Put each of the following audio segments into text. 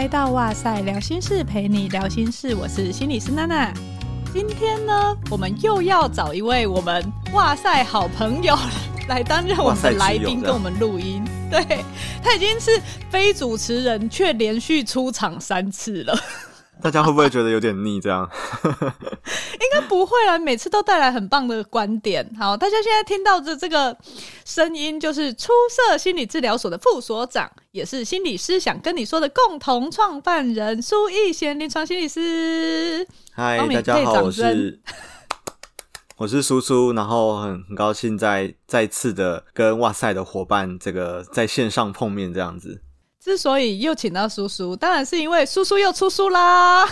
来到哇塞聊心事，陪你聊心事。我是心理师娜娜。今天呢，我们又要找一位我们哇塞好朋友来担任我们的来宾，跟我们录音。对，他已经是非主持人，却连续出场三次了。大家会不会觉得有点腻？这样 应该不会啦，每次都带来很棒的观点。好，大家现在听到的这个声音，就是出色心理治疗所的副所长，也是心理师想跟你说的共同创办人苏逸贤临床心理师。嗨，大家好，我是我是苏苏，然后很很高兴在再次的跟哇塞的伙伴这个在线上碰面这样子。之所以又请到叔叔，当然是因为叔叔又出书啦，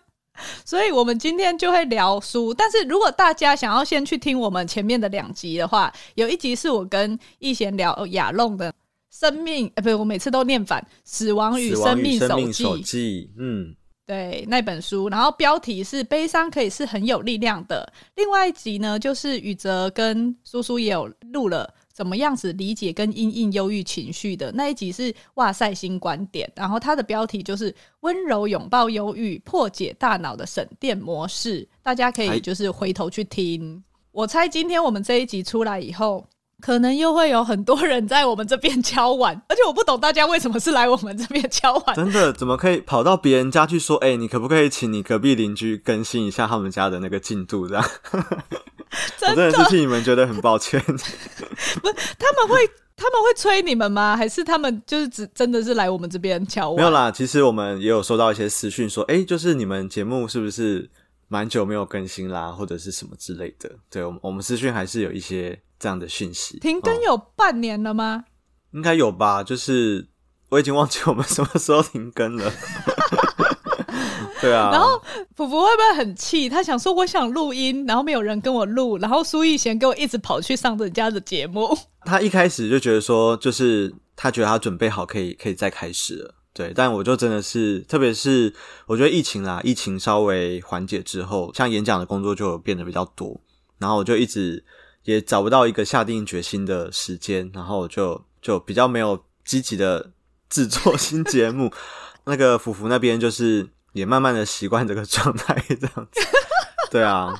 所以我们今天就会聊书。但是如果大家想要先去听我们前面的两集的话，有一集是我跟逸贤聊亚弄的生命，呃，不是，我每次都念反，《死亡与生命手记》。手记，嗯，对，那本书，然后标题是“悲伤可以是很有力量的”。另外一集呢，就是宇哲跟叔叔也有录了。怎么样子理解跟因应忧郁情绪的那一集是哇塞新观点，然后它的标题就是温柔拥抱忧郁，破解大脑的省电模式，大家可以就是回头去听。我猜今天我们这一集出来以后，可能又会有很多人在我们这边敲碗，而且我不懂大家为什么是来我们这边敲碗。真的怎么可以跑到别人家去说？哎、欸，你可不可以请你隔壁邻居更新一下他们家的那个进度？这样。真的，我真的是替你们觉得很抱歉。不是，他们会他们会催你们吗？还是他们就是只真的是来我们这边敲碗？没有啦，其实我们也有收到一些私讯说，哎、欸，就是你们节目是不是蛮久没有更新啦，或者是什么之类的？对，我们我们私讯还是有一些这样的讯息。停更有半年了吗？应该有吧，就是我已经忘记我们什么时候停更了。对啊，然后普普会不会很气？他想说，我想录音，然后没有人跟我录，然后苏逸贤给我一直跑去上人家的节目。他一开始就觉得说，就是他觉得他准备好可以可以再开始了。对，但我就真的是，特别是我觉得疫情啦，疫情稍微缓解之后，像演讲的工作就变得比较多，然后我就一直也找不到一个下定决心的时间，然后就就比较没有积极的制作新节目。那个福福那边就是。也慢慢的习惯这个状态，这样子，对啊，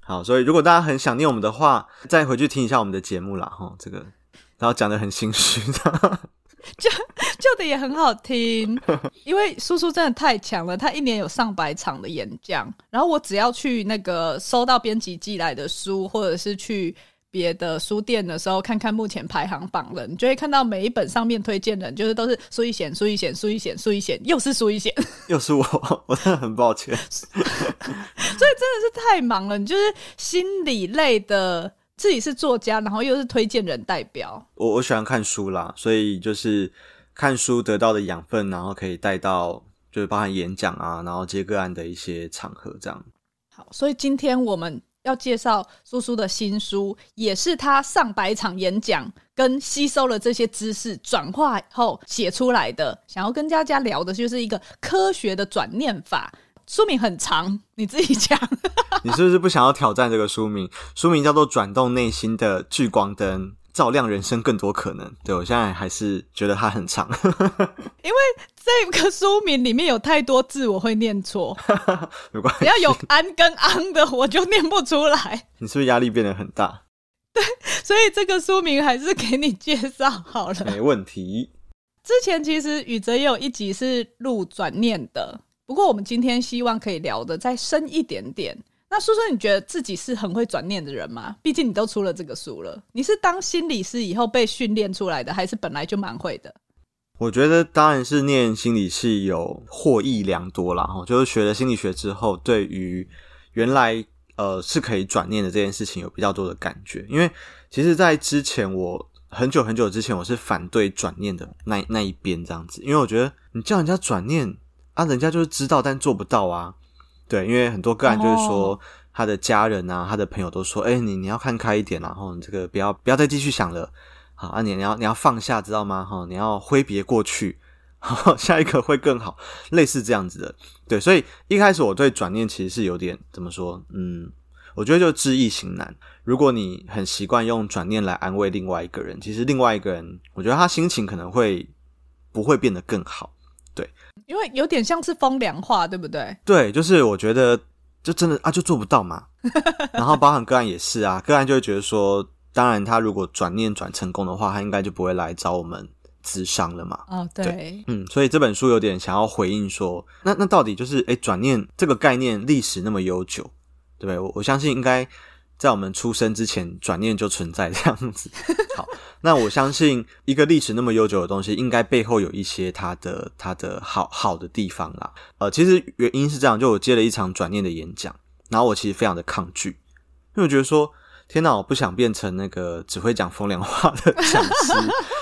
好，所以如果大家很想念我们的话，再回去听一下我们的节目啦，齁，这个，然后讲得很心虚，就就的也很好听，因为叔叔真的太强了，他一年有上百场的演讲，然后我只要去那个收到编辑寄来的书，或者是去。别的书店的时候，看看目前排行榜了，你就会看到每一本上面推荐的人，就是都是苏一贤、苏一贤、苏一贤、苏一贤，又是苏一贤，又是我，我真的很抱歉。所以真的是太忙了，你就是心理类的，自己是作家，然后又是推荐人代表。我我喜欢看书啦，所以就是看书得到的养分，然后可以带到就是包含演讲啊，然后接个案的一些场合这样。好，所以今天我们。要介绍苏苏的新书，也是他上百场演讲跟吸收了这些知识转化后写出来的。想要跟大家聊的就是一个科学的转念法。书名很长，你自己讲。你是不是不想要挑战这个书名？书名叫做《转动内心的聚光灯》。照亮人生更多可能。对，我现在还是觉得它很长，因为这个书名里面有太多字，我会念错。没关系，只要有“安”跟“昂”的，我就念不出来。你是不是压力变得很大？对，所以这个书名还是给你介绍好了。没问题。之前其实宇哲也有一集是录转念的，不过我们今天希望可以聊得再深一点点。那苏苏，你觉得自己是很会转念的人吗？毕竟你都出了这个书了，你是当心理师以后被训练出来的，还是本来就蛮会的？我觉得当然是念心理系有获益良多啦。哈，就是学了心理学之后，对于原来呃是可以转念的这件事情有比较多的感觉。因为其实，在之前我很久很久之前，我是反对转念的那那一边这样子，因为我觉得你叫人家转念啊，人家就是知道但做不到啊。对，因为很多个案就是说，他的家人啊，他的朋友都说，哎、欸，你你要看开一点，然后你这个不要不要再继续想了，好啊，你你要你要放下，知道吗？哈，你要挥别过去，好，下一个会更好，类似这样子的。对，所以一开始我对转念其实是有点怎么说？嗯，我觉得就知易行难。如果你很习惯用转念来安慰另外一个人，其实另外一个人，我觉得他心情可能会不会变得更好。对，因为有点像是风凉话，对不对？对，就是我觉得就真的啊，就做不到嘛。然后包含个案也是啊，个案就会觉得说，当然他如果转念转成功的话，他应该就不会来找我们咨商了嘛。哦，对，对，嗯，所以这本书有点想要回应说，那那到底就是诶，转念这个概念历史那么悠久，对不对？我我相信应该。在我们出生之前，转念就存在这样子。好，那我相信一个历史那么悠久的东西，应该背后有一些它的它的好好的地方啦。呃，其实原因是这样，就我接了一场转念的演讲，然后我其实非常的抗拒，因为我觉得说。天哪，我不想变成那个只会讲风凉话的讲师，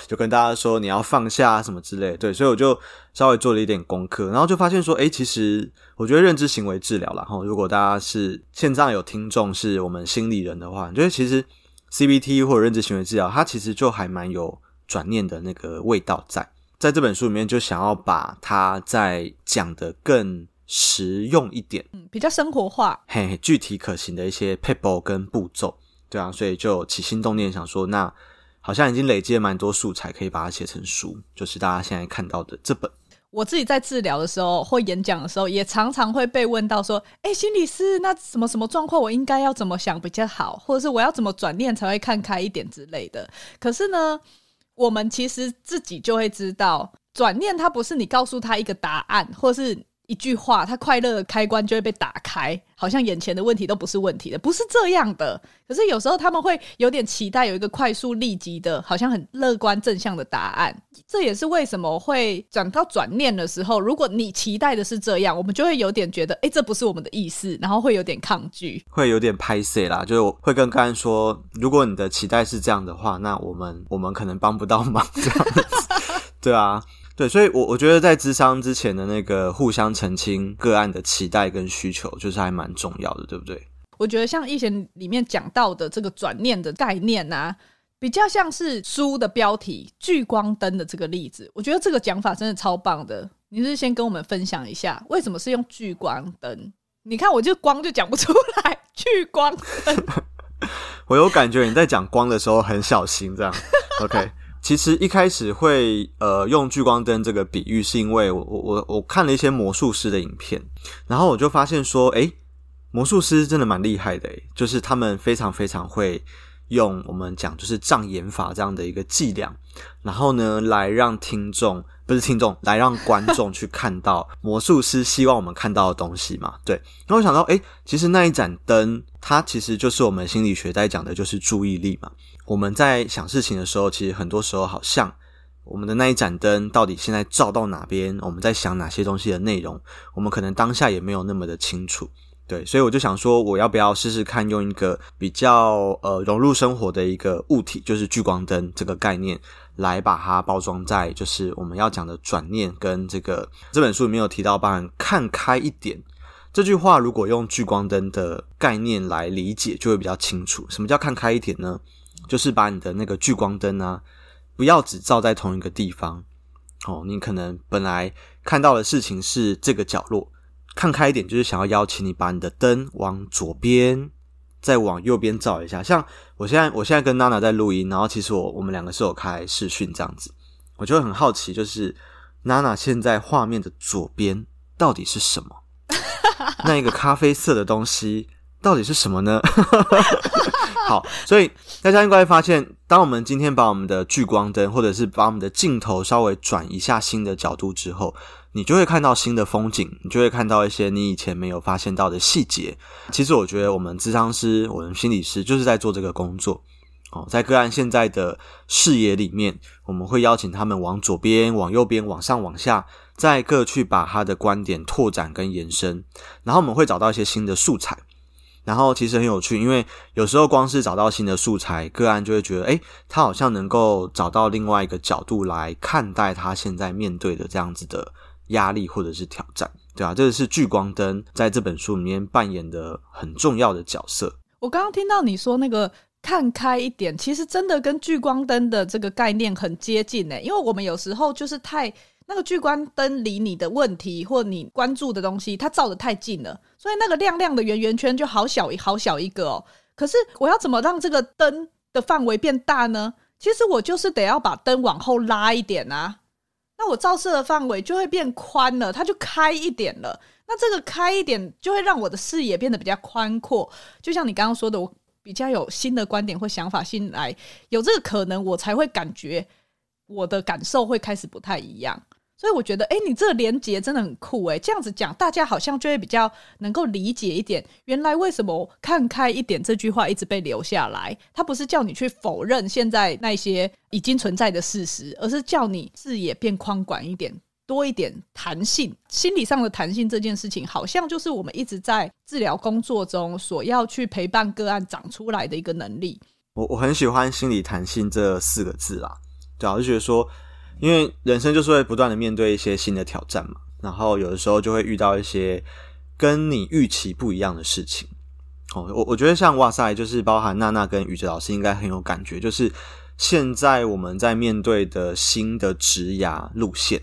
就跟大家说你要放下什么之类，对，所以我就稍微做了一点功课，然后就发现说，诶，其实我觉得认知行为治疗啦，齁，如果大家是现在有听众是我们心理人的话，你觉得其实 CBT 或者认知行为治疗，它其实就还蛮有转念的那个味道在，在这本书里面就想要把它再讲的更实用一点，嗯，比较生活化，嘿，嘿，具体可行的一些撇步跟步骤。对啊，所以就起心动念想说，那好像已经累积了蛮多素材，可以把它写成书，就是大家现在看到的这本。我自己在治疗的时候或演讲的时候，也常常会被问到说：“哎，心理师，那什么什么状况，我应该要怎么想比较好，或者是我要怎么转念才会看开一点之类的。”可是呢，我们其实自己就会知道，转念它不是你告诉他一个答案，或是。一句话，他快乐的开关就会被打开，好像眼前的问题都不是问题的，不是这样的。可是有时候他们会有点期待有一个快速立即的，好像很乐观正向的答案。这也是为什么会讲到转念的时候，如果你期待的是这样，我们就会有点觉得，哎，这不是我们的意思，然后会有点抗拒，会有点拍谢啦，就是会跟刚刚说，如果你的期待是这样的话，那我们我们可能帮不到忙，这样子，对啊。对，所以我，我我觉得在咨商之前的那个互相澄清个案的期待跟需求，就是还蛮重要的，对不对？我觉得像以前里面讲到的这个转念的概念啊，比较像是书的标题“聚光灯”的这个例子。我觉得这个讲法真的超棒的。你是，是先跟我们分享一下，为什么是用聚光灯？你看，我就光就讲不出来，聚光灯。我有感觉你在讲光的时候很小心，这样 OK。其实一开始会呃用聚光灯这个比喻，是因为我我我我看了一些魔术师的影片，然后我就发现说，诶，魔术师真的蛮厉害的，就是他们非常非常会用我们讲就是障眼法这样的一个伎俩，然后呢来让听众不是听众来让观众去看到 魔术师希望我们看到的东西嘛，对。然后我想到，诶，其实那一盏灯，它其实就是我们心理学在讲的就是注意力嘛。我们在想事情的时候，其实很多时候好像我们的那一盏灯到底现在照到哪边，我们在想哪些东西的内容，我们可能当下也没有那么的清楚。对，所以我就想说，我要不要试试看用一个比较呃融入生活的一个物体，就是聚光灯这个概念，来把它包装在就是我们要讲的转念跟这个这本书里面有提到，包含看开一点这句话，如果用聚光灯的概念来理解，就会比较清楚。什么叫看开一点呢？就是把你的那个聚光灯啊，不要只照在同一个地方哦。你可能本来看到的事情是这个角落，看开一点，就是想要邀请你把你的灯往左边，再往右边照一下。像我现在，我现在跟娜娜在录音，然后其实我我们两个是有开视讯这样子，我就会很好奇，就是娜娜现在画面的左边到底是什么？那一个咖啡色的东西到底是什么呢？好，所以大家应该会发现，当我们今天把我们的聚光灯，或者是把我们的镜头稍微转一下新的角度之后，你就会看到新的风景，你就会看到一些你以前没有发现到的细节。其实我觉得，我们咨商师、我们心理师就是在做这个工作。哦，在个案现在的视野里面，我们会邀请他们往左边、往右边、往上、往下，再各去把他的观点拓展跟延伸，然后我们会找到一些新的素材。然后其实很有趣，因为有时候光是找到新的素材，个案就会觉得，诶，他好像能够找到另外一个角度来看待他现在面对的这样子的压力或者是挑战，对啊，这个是聚光灯在这本书里面扮演的很重要的角色。我刚刚听到你说那个看开一点，其实真的跟聚光灯的这个概念很接近诶，因为我们有时候就是太。那个聚光灯离你的问题或你关注的东西，它照得太近了，所以那个亮亮的圆圆圈就好小一好小一个哦。可是我要怎么让这个灯的范围变大呢？其实我就是得要把灯往后拉一点啊。那我照射的范围就会变宽了，它就开一点了。那这个开一点，就会让我的视野变得比较宽阔。就像你刚刚说的，我比较有新的观点或想法进来，有这个可能，我才会感觉我的感受会开始不太一样。所以我觉得，哎，你这个连结真的很酷诶，这样子讲，大家好像就会比较能够理解一点。原来为什么看开一点这句话一直被留下来？它不是叫你去否认现在那些已经存在的事实，而是叫你视野变宽广一点，多一点弹性。心理上的弹性这件事情，好像就是我们一直在治疗工作中所要去陪伴个案长出来的一个能力。我我很喜欢“心理弹性”这四个字啦，对啊，就觉得说。因为人生就是会不断的面对一些新的挑战嘛，然后有的时候就会遇到一些跟你预期不一样的事情。哦，我我觉得像哇塞，就是包含娜娜跟宇哲老师应该很有感觉，就是现在我们在面对的新的职涯路线，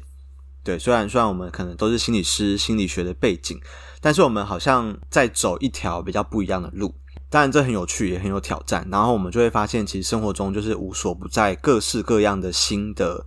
对，虽然虽然我们可能都是心理师、心理学的背景，但是我们好像在走一条比较不一样的路。当然这很有趣，也很有挑战。然后我们就会发现，其实生活中就是无所不在，各式各样的新的。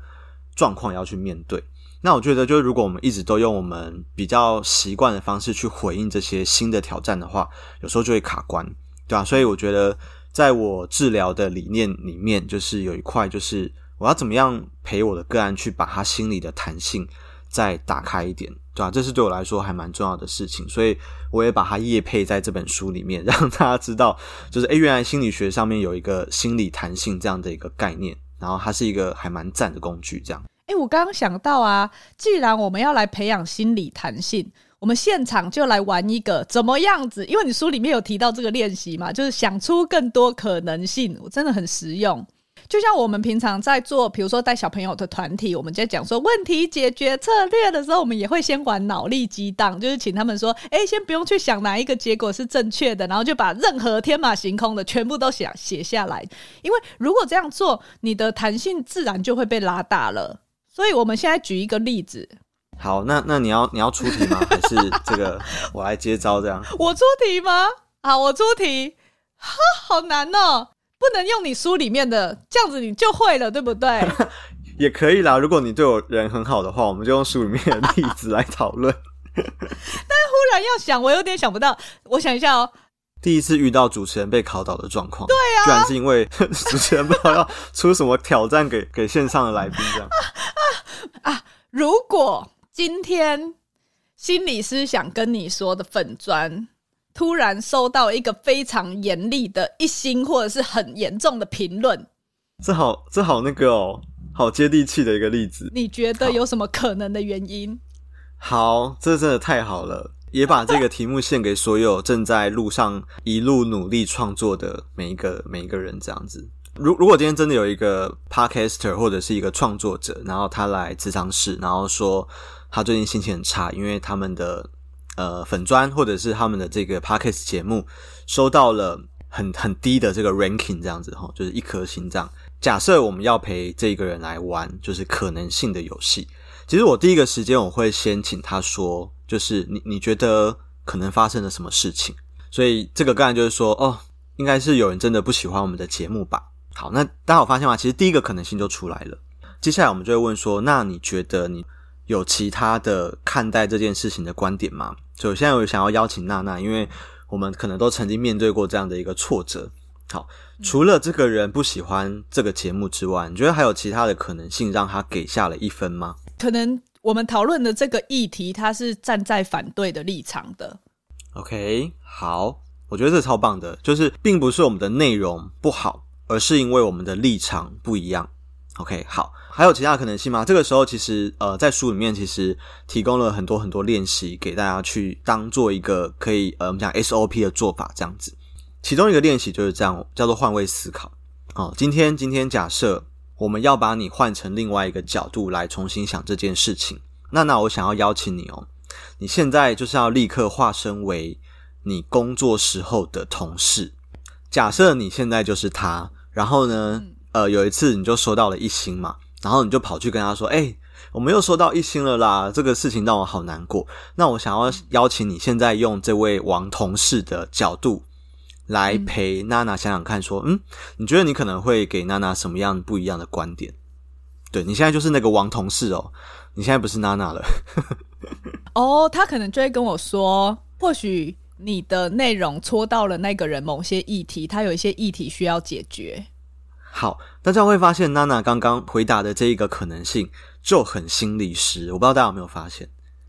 状况要去面对，那我觉得就是如果我们一直都用我们比较习惯的方式去回应这些新的挑战的话，有时候就会卡关，对吧？所以我觉得在我治疗的理念里面，就是有一块就是我要怎么样陪我的个案去把他心里的弹性再打开一点，对吧？这是对我来说还蛮重要的事情，所以我也把它业配在这本书里面，让大家知道，就是诶，原来心理学上面有一个心理弹性这样的一个概念。然后它是一个还蛮赞的工具，这样。哎，我刚刚想到啊，既然我们要来培养心理弹性，我们现场就来玩一个怎么样子？因为你书里面有提到这个练习嘛，就是想出更多可能性，我真的很实用。就像我们平常在做，比如说带小朋友的团体，我们在讲说问题解决策略的时候，我们也会先玩脑力激荡，就是请他们说，哎，先不用去想哪一个结果是正确的，然后就把任何天马行空的全部都写写下来。因为如果这样做，你的弹性自然就会被拉大了。所以我们现在举一个例子。好，那那你要你要出题吗？还是这个我来接招这样？我出题吗？好，我出题。哈，好难哦。不能用你书里面的，这样子你就会了，对不对？也可以啦，如果你对我人很好的话，我们就用书里面的例子来讨论。但忽然要想，我有点想不到。我想一下哦。第一次遇到主持人被考倒的状况，对啊，居然是因为 主持人不知道要出什么挑战给给线上的来宾这样。啊，啊，如果今天心理师想跟你说的粉专。突然收到一个非常严厉的一星，或者是很严重的评论，这好，这好那个哦，好接地气的一个例子。你觉得有什么可能的原因？好，好，这真的太好了，也把这个题目献给所有正在路上一路努力创作的每一个每一个人。这样子，如如果今天真的有一个 podcaster 或者是一个创作者，然后他来咨商室，然后说他最近心情很差，因为他们的。呃，粉砖或者是他们的这个 podcast 节目收到了很很低的这个 ranking，这样子齁，就是一颗心脏。假设我们要陪这个人来玩，就是可能性的游戏。其实我第一个时间我会先请他说，就是你你觉得可能发生了什么事情？所以这个刚才就是说，哦，应该是有人真的不喜欢我们的节目吧。好，那大家有发现吗？其实第一个可能性就出来了。接下来我们就会问说，那你觉得你有其他的看待这件事情的观点吗？就现在，我想要邀请娜娜，因为我们可能都曾经面对过这样的一个挫折。好，除了这个人不喜欢这个节目之外，你觉得还有其他的可能性让他给下了一分吗？可能我们讨论的这个议题，他是站在反对的立场的。OK，好，我觉得这超棒的，就是并不是我们的内容不好，而是因为我们的立场不一样。OK，好，还有其他可能性吗？这个时候其实呃，在书里面其实提供了很多很多练习给大家去当做一个可以呃，我们讲 SOP 的做法这样子。其中一个练习就是这样，叫做换位思考。哦，今天今天假设我们要把你换成另外一个角度来重新想这件事情，那那我想要邀请你哦，你现在就是要立刻化身为你工作时候的同事，假设你现在就是他，然后呢，嗯呃，有一次你就收到了一星嘛，然后你就跑去跟他说：“诶，我们又收到一星了啦，这个事情让我好难过。那我想要邀请你现在用这位王同事的角度来陪娜娜想想看，说，嗯，你觉得你可能会给娜娜什么样不一样的观点？对，你现在就是那个王同事哦，你现在不是娜娜了。哦，他可能就会跟我说，或许你的内容戳到了那个人某些议题，他有一些议题需要解决。好，大家会发现娜娜刚刚回答的这一个可能性就很心理师，我不知道大家有没有发现，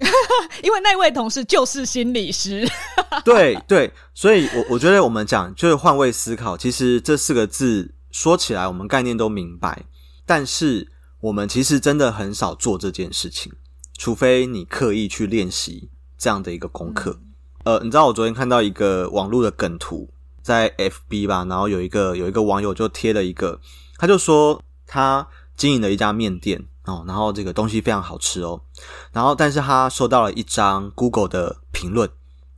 因为那位同事就是心理师。对对，所以我我觉得我们讲就是换位思考，其实这四个字说起来我们概念都明白，但是我们其实真的很少做这件事情，除非你刻意去练习这样的一个功课。嗯、呃，你知道我昨天看到一个网络的梗图。在 FB 吧，然后有一个有一个网友就贴了一个，他就说他经营了一家面店哦，然后这个东西非常好吃哦，然后但是他收到了一张 Google 的评论，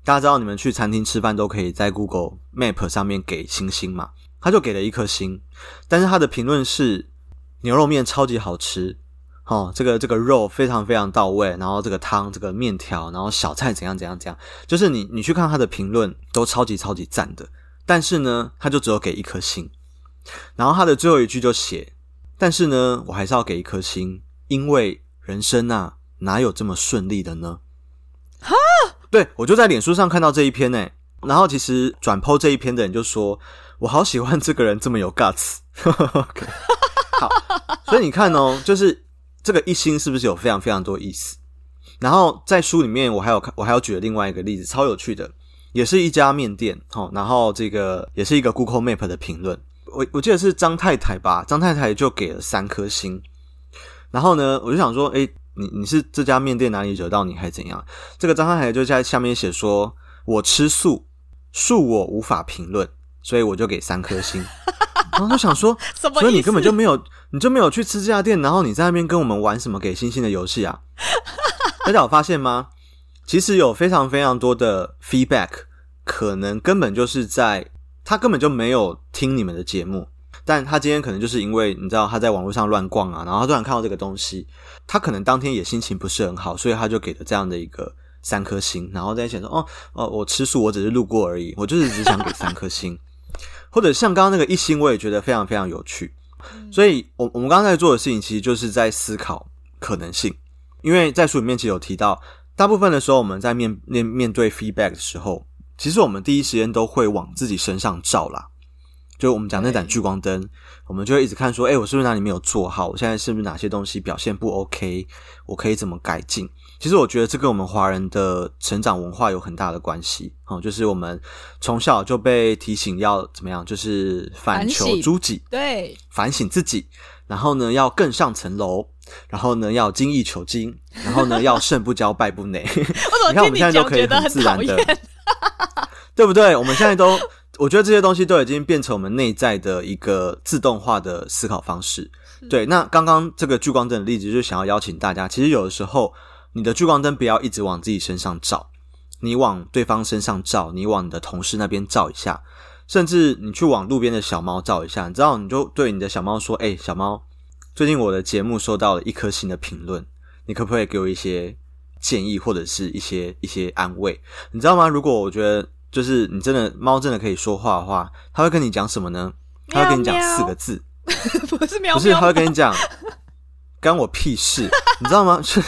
大家知道你们去餐厅吃饭都可以在 Google Map 上面给星星嘛，他就给了一颗星，但是他的评论是牛肉面超级好吃哦，这个这个肉非常非常到位，然后这个汤这个面条，然后小菜怎样怎样怎样，就是你你去看他的评论都超级超级赞的。但是呢，他就只有给一颗星，然后他的最后一句就写：“但是呢，我还是要给一颗星，因为人生啊，哪有这么顺利的呢？”哈，对，我就在脸书上看到这一篇呢，然后其实转 po 这一篇的人就说：“我好喜欢这个人这么有 guts。”OK，好，所以你看哦，就是这个一星是不是有非常非常多意思？然后在书里面，我还有看，我还有举了另外一个例子，超有趣的。也是一家面店，哦，然后这个也是一个 Google Map 的评论，我我记得是张太太吧，张太太就给了三颗星。然后呢，我就想说，诶，你你是这家面店哪里惹到你，还是怎样？这个张太太就在下面写说，我吃素，素我无法评论，所以我就给三颗星。然后就想说，所以你根本就没有，你就没有去吃这家店，然后你在那边跟我们玩什么给星星的游戏啊？大家有发现吗？其实有非常非常多的 feedback，可能根本就是在他根本就没有听你们的节目，但他今天可能就是因为你知道他在网络上乱逛啊，然后他突然看到这个东西，他可能当天也心情不是很好，所以他就给了这样的一个三颗星，然后在想说哦 哦，我吃素，我只是路过而已，我就是只想给三颗星，或者像刚刚那个一星，我也觉得非常非常有趣，所以我我们刚刚在做的事情，其实就是在思考可能性，因为在书里面其实有提到。大部分的时候，我们在面面面对 feedback 的时候，其实我们第一时间都会往自己身上照啦。就我们讲那盏聚光灯，我们就会一直看说，诶，我是不是哪里没有做好？我现在是不是哪些东西表现不 OK？我可以怎么改进？其实我觉得这跟我们华人的成长文化有很大的关系。哦，就是我们从小就被提醒要怎么样，就是反求诸己，对，反省自己，然后呢，要更上层楼。然后呢，要精益求精，然后呢，要胜不骄败不馁。你看我们现在都可以很自然的，对不对？我们现在都，我觉得这些东西都已经变成我们内在的一个自动化的思考方式。对，那刚刚这个聚光灯的例子，就是想要邀请大家，其实有的时候你的聚光灯不要一直往自己身上照，你往对方身上照，你往你的同事那边照一下，甚至你去往路边的小猫照一下，你知道，你就对你的小猫说：“哎，小猫。”最近我的节目收到了一颗星的评论，你可不可以给我一些建议或者是一些一些安慰？你知道吗？如果我觉得就是你真的猫真的可以说话的话，它会跟你讲什么呢？它会跟你讲四个字，不是喵，不是，它会跟你讲干我屁事，你知道吗？是，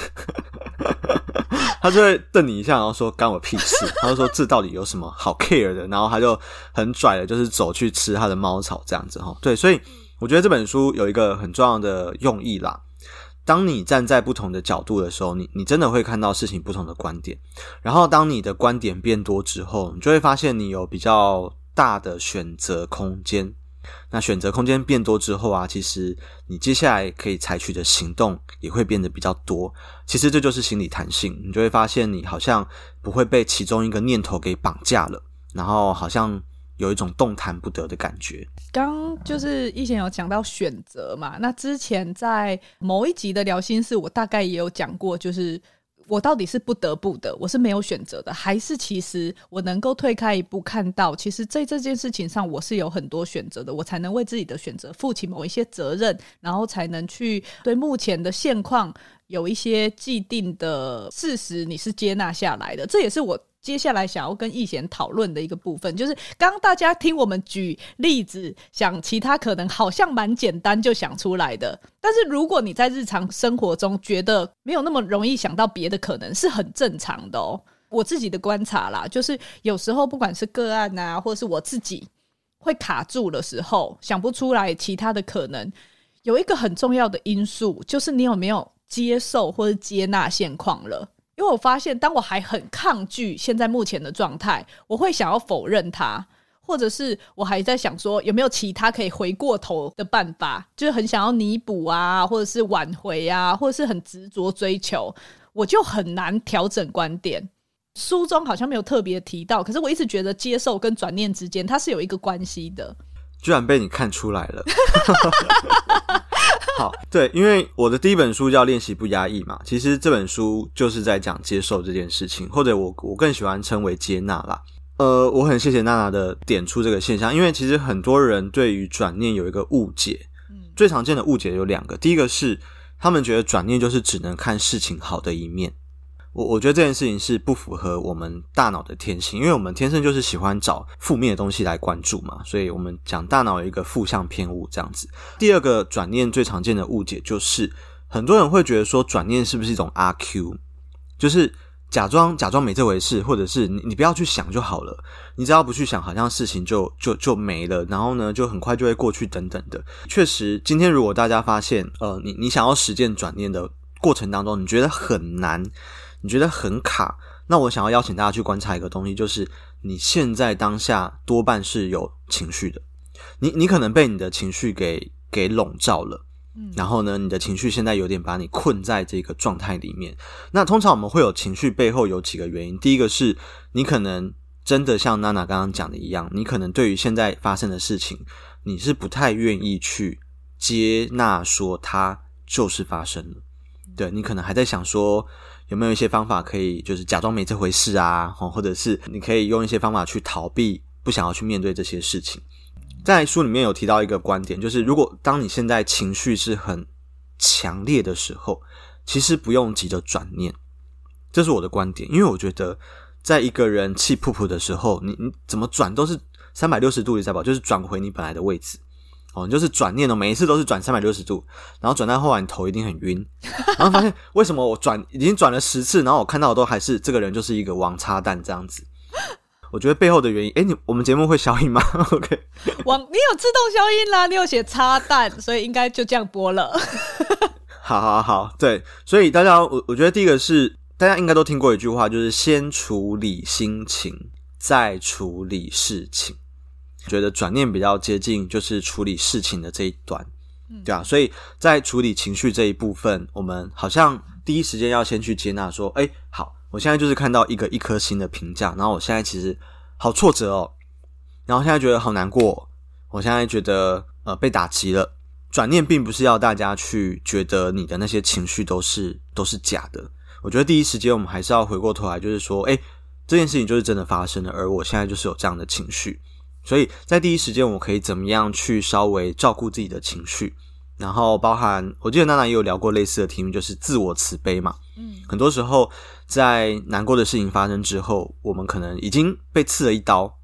他就会瞪你一下，然后说干我屁事，他就说这到底有什么好 care 的？然后他就很拽的，就是走去吃他的猫草这样子哈。对，所以。我觉得这本书有一个很重要的用意啦。当你站在不同的角度的时候，你你真的会看到事情不同的观点。然后，当你的观点变多之后，你就会发现你有比较大的选择空间。那选择空间变多之后啊，其实你接下来可以采取的行动也会变得比较多。其实这就是心理弹性，你就会发现你好像不会被其中一个念头给绑架了，然后好像。有一种动弹不得的感觉。刚就是以前有讲到选择嘛，那之前在某一集的聊心事，我大概也有讲过，就是我到底是不得不的，我是没有选择的，还是其实我能够退开一步，看到其实在这件事情上我是有很多选择的，我才能为自己的选择负起某一些责任，然后才能去对目前的现况有一些既定的事实，你是接纳下来的。这也是我接下来想要跟易贤讨论的一个部分，就是刚刚大家听我们举例子，想其他可能好像蛮简单就想出来的，但是如果你在日常生活中觉得没有那么容易想到别的可能，是很正常的哦。我自己的观察啦，就是有时候不管是个案啊，或是我自己会卡住的时候，想不出来其他的可能，有一个很重要的因素，就是你有没有接受或者接纳现况了。因为我发现，当我还很抗拒现在目前的状态，我会想要否认它，或者是我还在想说有没有其他可以回过头的办法，就是很想要弥补啊，或者是挽回啊，或者是很执着追求，我就很难调整观点。书中好像没有特别提到，可是我一直觉得接受跟转念之间，它是有一个关系的。居然被你看出来了。好，对，因为我的第一本书叫《练习不压抑》嘛，其实这本书就是在讲接受这件事情，或者我我更喜欢称为接纳啦。呃，我很谢谢娜娜的点出这个现象，因为其实很多人对于转念有一个误解，最常见的误解有两个，第一个是他们觉得转念就是只能看事情好的一面。我我觉得这件事情是不符合我们大脑的天性，因为我们天生就是喜欢找负面的东西来关注嘛，所以我们讲大脑有一个负向偏误这样子。第二个转念最常见的误解就是，很多人会觉得说转念是不是一种阿 Q，就是假装假装没这回事，或者是你你不要去想就好了，你只要不去想，好像事情就就就没了，然后呢就很快就会过去等等的。确实，今天如果大家发现，呃，你你想要实践转念的过程当中，你觉得很难。你觉得很卡，那我想要邀请大家去观察一个东西，就是你现在当下多半是有情绪的，你你可能被你的情绪给给笼罩了，嗯，然后呢，你的情绪现在有点把你困在这个状态里面。那通常我们会有情绪背后有几个原因，第一个是你可能真的像娜娜刚刚讲的一样，你可能对于现在发生的事情，你是不太愿意去接纳，说它就是发生了，对，你可能还在想说。有没有一些方法可以就是假装没这回事啊？或者是你可以用一些方法去逃避，不想要去面对这些事情。在书里面有提到一个观点，就是如果当你现在情绪是很强烈的时候，其实不用急着转念。这是我的观点，因为我觉得在一个人气噗噗的时候，你你怎么转都是三百六十度，你知道吧？就是转回你本来的位置。哦，你就是转念哦，每一次都是转三百六十度，然后转到后来你头一定很晕，然后发现 为什么我转已经转了十次，然后我看到的都还是这个人就是一个王插蛋这样子。我觉得背后的原因，哎，你我们节目会消音吗？OK，王，你有自动消音啦，你有写插蛋，所以应该就这样播了。好好好，对，所以大家我我觉得第一个是大家应该都听过一句话，就是先处理心情，再处理事情。觉得转念比较接近，就是处理事情的这一端，对啊，所以在处理情绪这一部分，我们好像第一时间要先去接纳，说，哎，好，我现在就是看到一个一颗星的评价，然后我现在其实好挫折哦，然后现在觉得好难过，我现在觉得呃被打击了。转念并不是要大家去觉得你的那些情绪都是都是假的，我觉得第一时间我们还是要回过头来，就是说，哎，这件事情就是真的发生了，而我现在就是有这样的情绪。所以在第一时间，我可以怎么样去稍微照顾自己的情绪？然后包含，我记得娜娜也有聊过类似的题目，就是自我慈悲嘛。嗯，很多时候在难过的事情发生之后，我们可能已经被刺了一刀，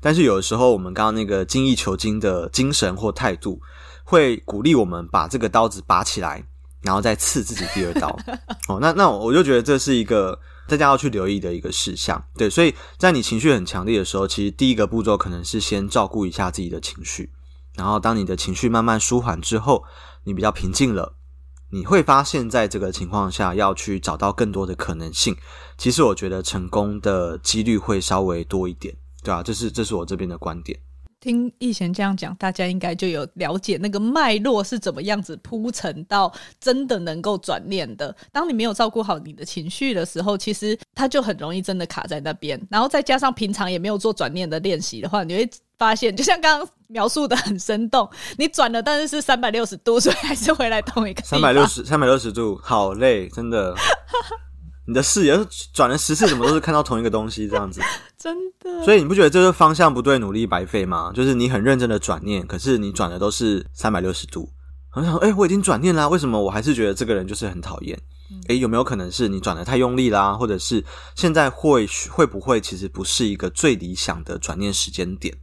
但是有的时候我们刚刚那个精益求精的精神或态度，会鼓励我们把这个刀子拔起来，然后再刺自己第二刀。哦，那那我就觉得这是一个。大家要去留意的一个事项，对，所以在你情绪很强烈的时候，其实第一个步骤可能是先照顾一下自己的情绪，然后当你的情绪慢慢舒缓之后，你比较平静了，你会发现在这个情况下要去找到更多的可能性，其实我觉得成功的几率会稍微多一点，对吧？这是这是我这边的观点。听易贤这样讲，大家应该就有了解那个脉络是怎么样子铺陈到真的能够转念的。当你没有照顾好你的情绪的时候，其实它就很容易真的卡在那边。然后再加上平常也没有做转念的练习的话，你会发现，就像刚刚描述的很生动，你转了，但是是三百六十度，所以还是回来同一个三百六十三百六十度，好累，真的。你的视野转了十次，怎么都是看到同一个东西这样子，真的。所以你不觉得这个方向不对，努力白费吗？就是你很认真的转念，可是你转的都是三百六十度。我想说，哎、欸，我已经转念啦，为什么我还是觉得这个人就是很讨厌？诶，有没有可能是你转的太用力啦？或者是现在会会不会其实不是一个最理想的转念时间点？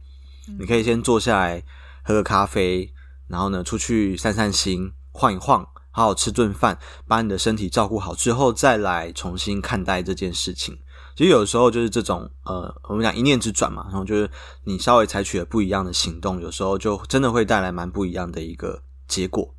嗯、你可以先坐下来喝个咖啡，然后呢出去散散心，晃一晃，好好吃顿饭，把你的身体照顾好之后，再来重新看待这件事情。其实有时候就是这种呃，我们讲一念之转嘛，然后就是你稍微采取了不一样的行动，有时候就真的会带来蛮不一样的一个结果。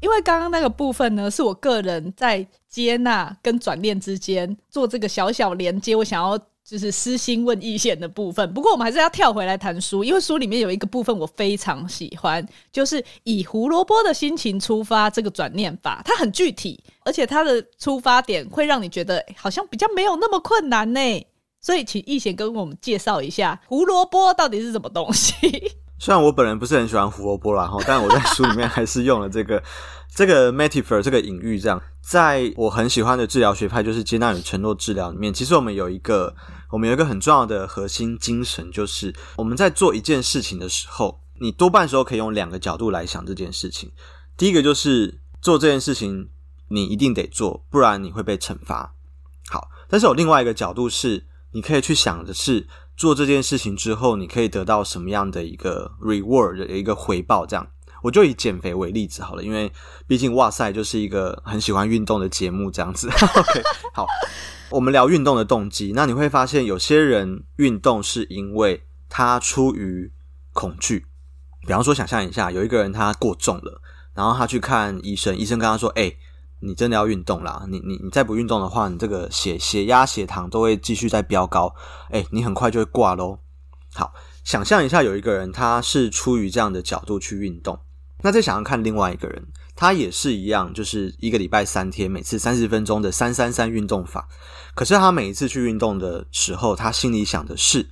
因为刚刚那个部分呢，是我个人在接纳跟转念之间做这个小小连接，我想要就是私心问意见的部分。不过我们还是要跳回来谈书，因为书里面有一个部分我非常喜欢，就是以胡萝卜的心情出发这个转念法，它很具体，而且它的出发点会让你觉得好像比较没有那么困难呢。所以请易贤跟我们介绍一下胡萝卜到底是什么东西。虽然我本人不是很喜欢胡萝卜啦，哈，但我在书里面还是用了这个 这个 metaphor 这个隐喻，这样，在我很喜欢的治疗学派，就是接纳与承诺治疗里面，其实我们有一个我们有一个很重要的核心精神，就是我们在做一件事情的时候，你多半时候可以用两个角度来想这件事情。第一个就是做这件事情你一定得做，不然你会被惩罚。好，但是有另外一个角度是，你可以去想的是。做这件事情之后，你可以得到什么样的一个 reward 的一个回报？这样，我就以减肥为例子好了，因为毕竟哇塞就是一个很喜欢运动的节目，这样子。好，我们聊运动的动机。那你会发现，有些人运动是因为他出于恐惧，比方说，想象一下，有一个人他过重了，然后他去看医生，医生跟他说：“哎。”你真的要运动啦！你你你再不运动的话，你这个血血压、血糖都会继续在飙高，诶，你很快就会挂喽。好，想象一下，有一个人他是出于这样的角度去运动，那再想想看，另外一个人他也是一样，就是一个礼拜三天，每次三十分钟的三三三运动法。可是他每一次去运动的时候，他心里想的是，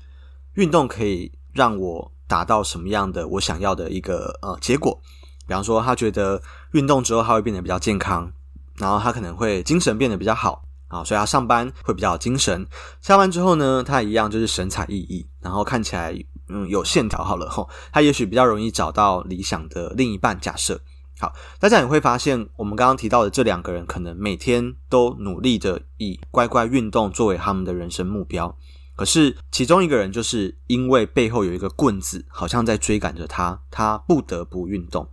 运动可以让我达到什么样的我想要的一个呃结果？比方说，他觉得运动之后他会变得比较健康。然后他可能会精神变得比较好啊，所以他上班会比较精神。下班之后呢，他一样就是神采奕奕，然后看起来嗯有线条好了吼。他也许比较容易找到理想的另一半。假设好，大家也会发现，我们刚刚提到的这两个人，可能每天都努力的以乖乖运动作为他们的人生目标。可是其中一个人就是因为背后有一个棍子，好像在追赶着他，他不得不运动。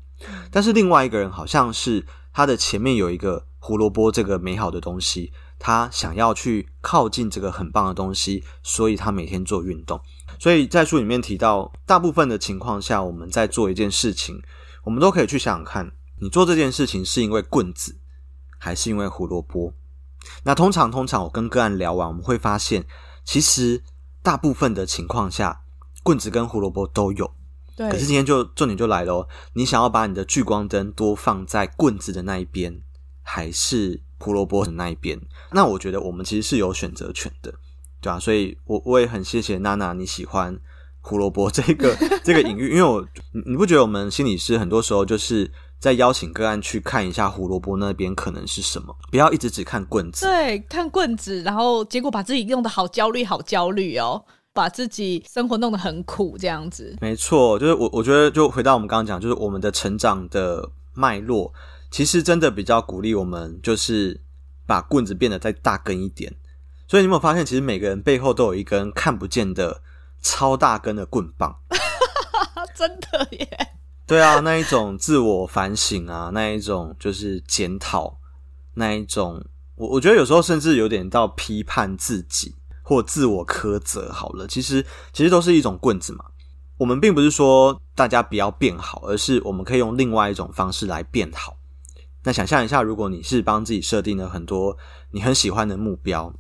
但是另外一个人好像是他的前面有一个。胡萝卜这个美好的东西，他想要去靠近这个很棒的东西，所以他每天做运动。所以在书里面提到，大部分的情况下，我们在做一件事情，我们都可以去想想看，你做这件事情是因为棍子，还是因为胡萝卜？那通常，通常我跟个案聊完，我们会发现，其实大部分的情况下，棍子跟胡萝卜都有。对。可是今天就重点就来了哦，你想要把你的聚光灯多放在棍子的那一边。还是胡萝卜的那一边，那我觉得我们其实是有选择权的，对啊，所以我我也很谢谢娜娜你喜欢胡萝卜这个 这个隐喻，因为我你不觉得我们心理师很多时候就是在邀请个案去看一下胡萝卜那边可能是什么，不要一直只看棍子，对，看棍子，然后结果把自己弄得好焦虑，好焦虑哦，把自己生活弄得很苦这样子。没错，就是我我觉得就回到我们刚刚讲，就是我们的成长的脉络。其实真的比较鼓励我们，就是把棍子变得再大根一点。所以你有没有发现，其实每个人背后都有一根看不见的超大根的棍棒？真的耶！对啊，那一种自我反省啊，那一种就是检讨，那一种我我觉得有时候甚至有点到批判自己或自我苛责。好了，其实其实都是一种棍子嘛。我们并不是说大家不要变好，而是我们可以用另外一种方式来变好。那想象一下，如果你是帮自己设定了很多你很喜欢的目标，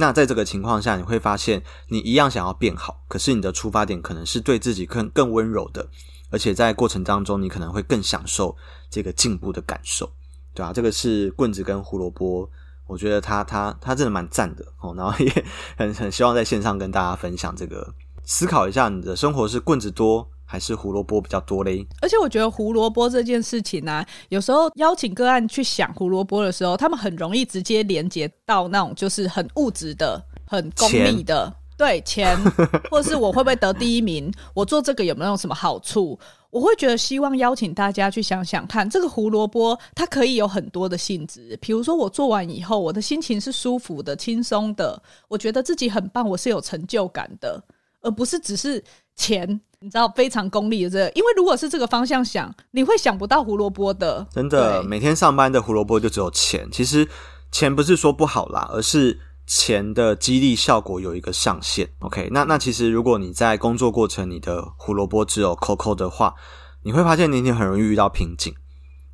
那在这个情况下，你会发现你一样想要变好，可是你的出发点可能是对自己更更温柔的，而且在过程当中，你可能会更享受这个进步的感受，对啊，这个是棍子跟胡萝卜，我觉得他他他真的蛮赞的哦，然后也很很希望在线上跟大家分享这个，思考一下你的生活是棍子多。还是胡萝卜比较多嘞，而且我觉得胡萝卜这件事情呢、啊，有时候邀请个案去想胡萝卜的时候，他们很容易直接连接到那种就是很物质的、很功利的，对钱，或是我会不会得第一名？我做这个有没有什么好处？我会觉得希望邀请大家去想想看，这个胡萝卜它可以有很多的性质。比如说，我做完以后，我的心情是舒服的、轻松的，我觉得自己很棒，我是有成就感的，而不是只是钱。你知道非常功利的这个，因为如果是这个方向想，你会想不到胡萝卜的。真的，每天上班的胡萝卜就只有钱。其实钱不是说不好啦，而是钱的激励效果有一个上限。OK，那那其实如果你在工作过程，你的胡萝卜只有扣扣的话，你会发现你很容易遇到瓶颈，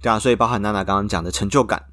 对啊。所以包含娜娜刚刚讲的成就感，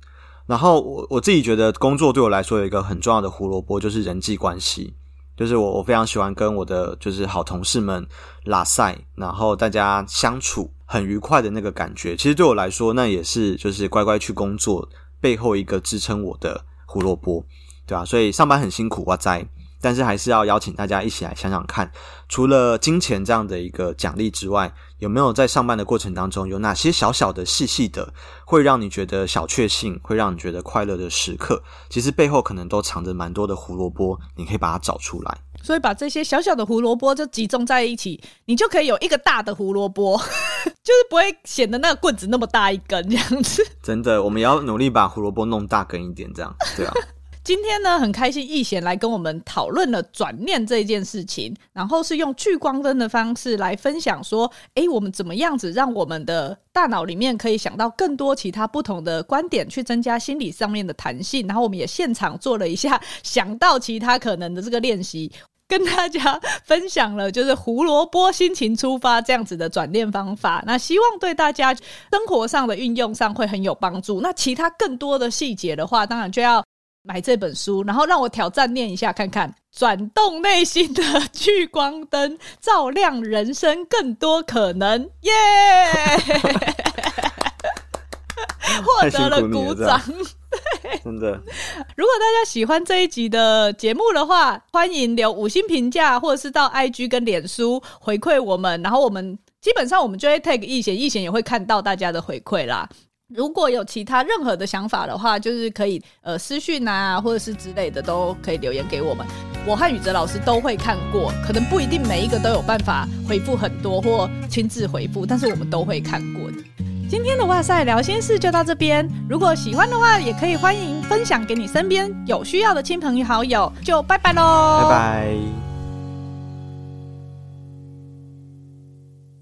然后我我自己觉得工作对我来说有一个很重要的胡萝卜，就是人际关系。就是我，我非常喜欢跟我的就是好同事们拉赛，然后大家相处很愉快的那个感觉。其实对我来说，那也是就是乖乖去工作背后一个支撑我的胡萝卜，对吧？所以上班很辛苦，哇塞！但是还是要邀请大家一起来想想看，除了金钱这样的一个奖励之外，有没有在上班的过程当中有哪些小小的、细细的，会让你觉得小确幸，会让你觉得快乐的时刻？其实背后可能都藏着蛮多的胡萝卜，你可以把它找出来。所以把这些小小的胡萝卜就集中在一起，你就可以有一个大的胡萝卜，就是不会显得那个棍子那么大一根这样子。真的，我们也要努力把胡萝卜弄大根一点，这样对啊。今天呢，很开心易贤来跟我们讨论了转念这件事情，然后是用聚光灯的方式来分享说，诶，我们怎么样子让我们的大脑里面可以想到更多其他不同的观点，去增加心理上面的弹性。然后我们也现场做了一下想到其他可能的这个练习，跟大家分享了就是胡萝卜心情出发这样子的转念方法。那希望对大家生活上的运用上会很有帮助。那其他更多的细节的话，当然就要。买这本书，然后让我挑战念一下看看，转动内心的聚光灯，照亮人生更多可能，耶、yeah! 获得了鼓掌，真的。如果大家喜欢这一集的节目的话，欢迎留五星评价，或者是到 IG 跟脸书回馈我们，然后我们基本上我们就会 tag 易贤，易贤也会看到大家的回馈啦。如果有其他任何的想法的话，就是可以呃私讯啊，或者是之类的，都可以留言给我们。我和宇哲老师都会看过，可能不一定每一个都有办法回复很多或亲自回复，但是我们都会看过的。今天的哇塞聊心事就到这边，如果喜欢的话，也可以欢迎分享给你身边有需要的亲朋好友。就拜拜喽，拜拜。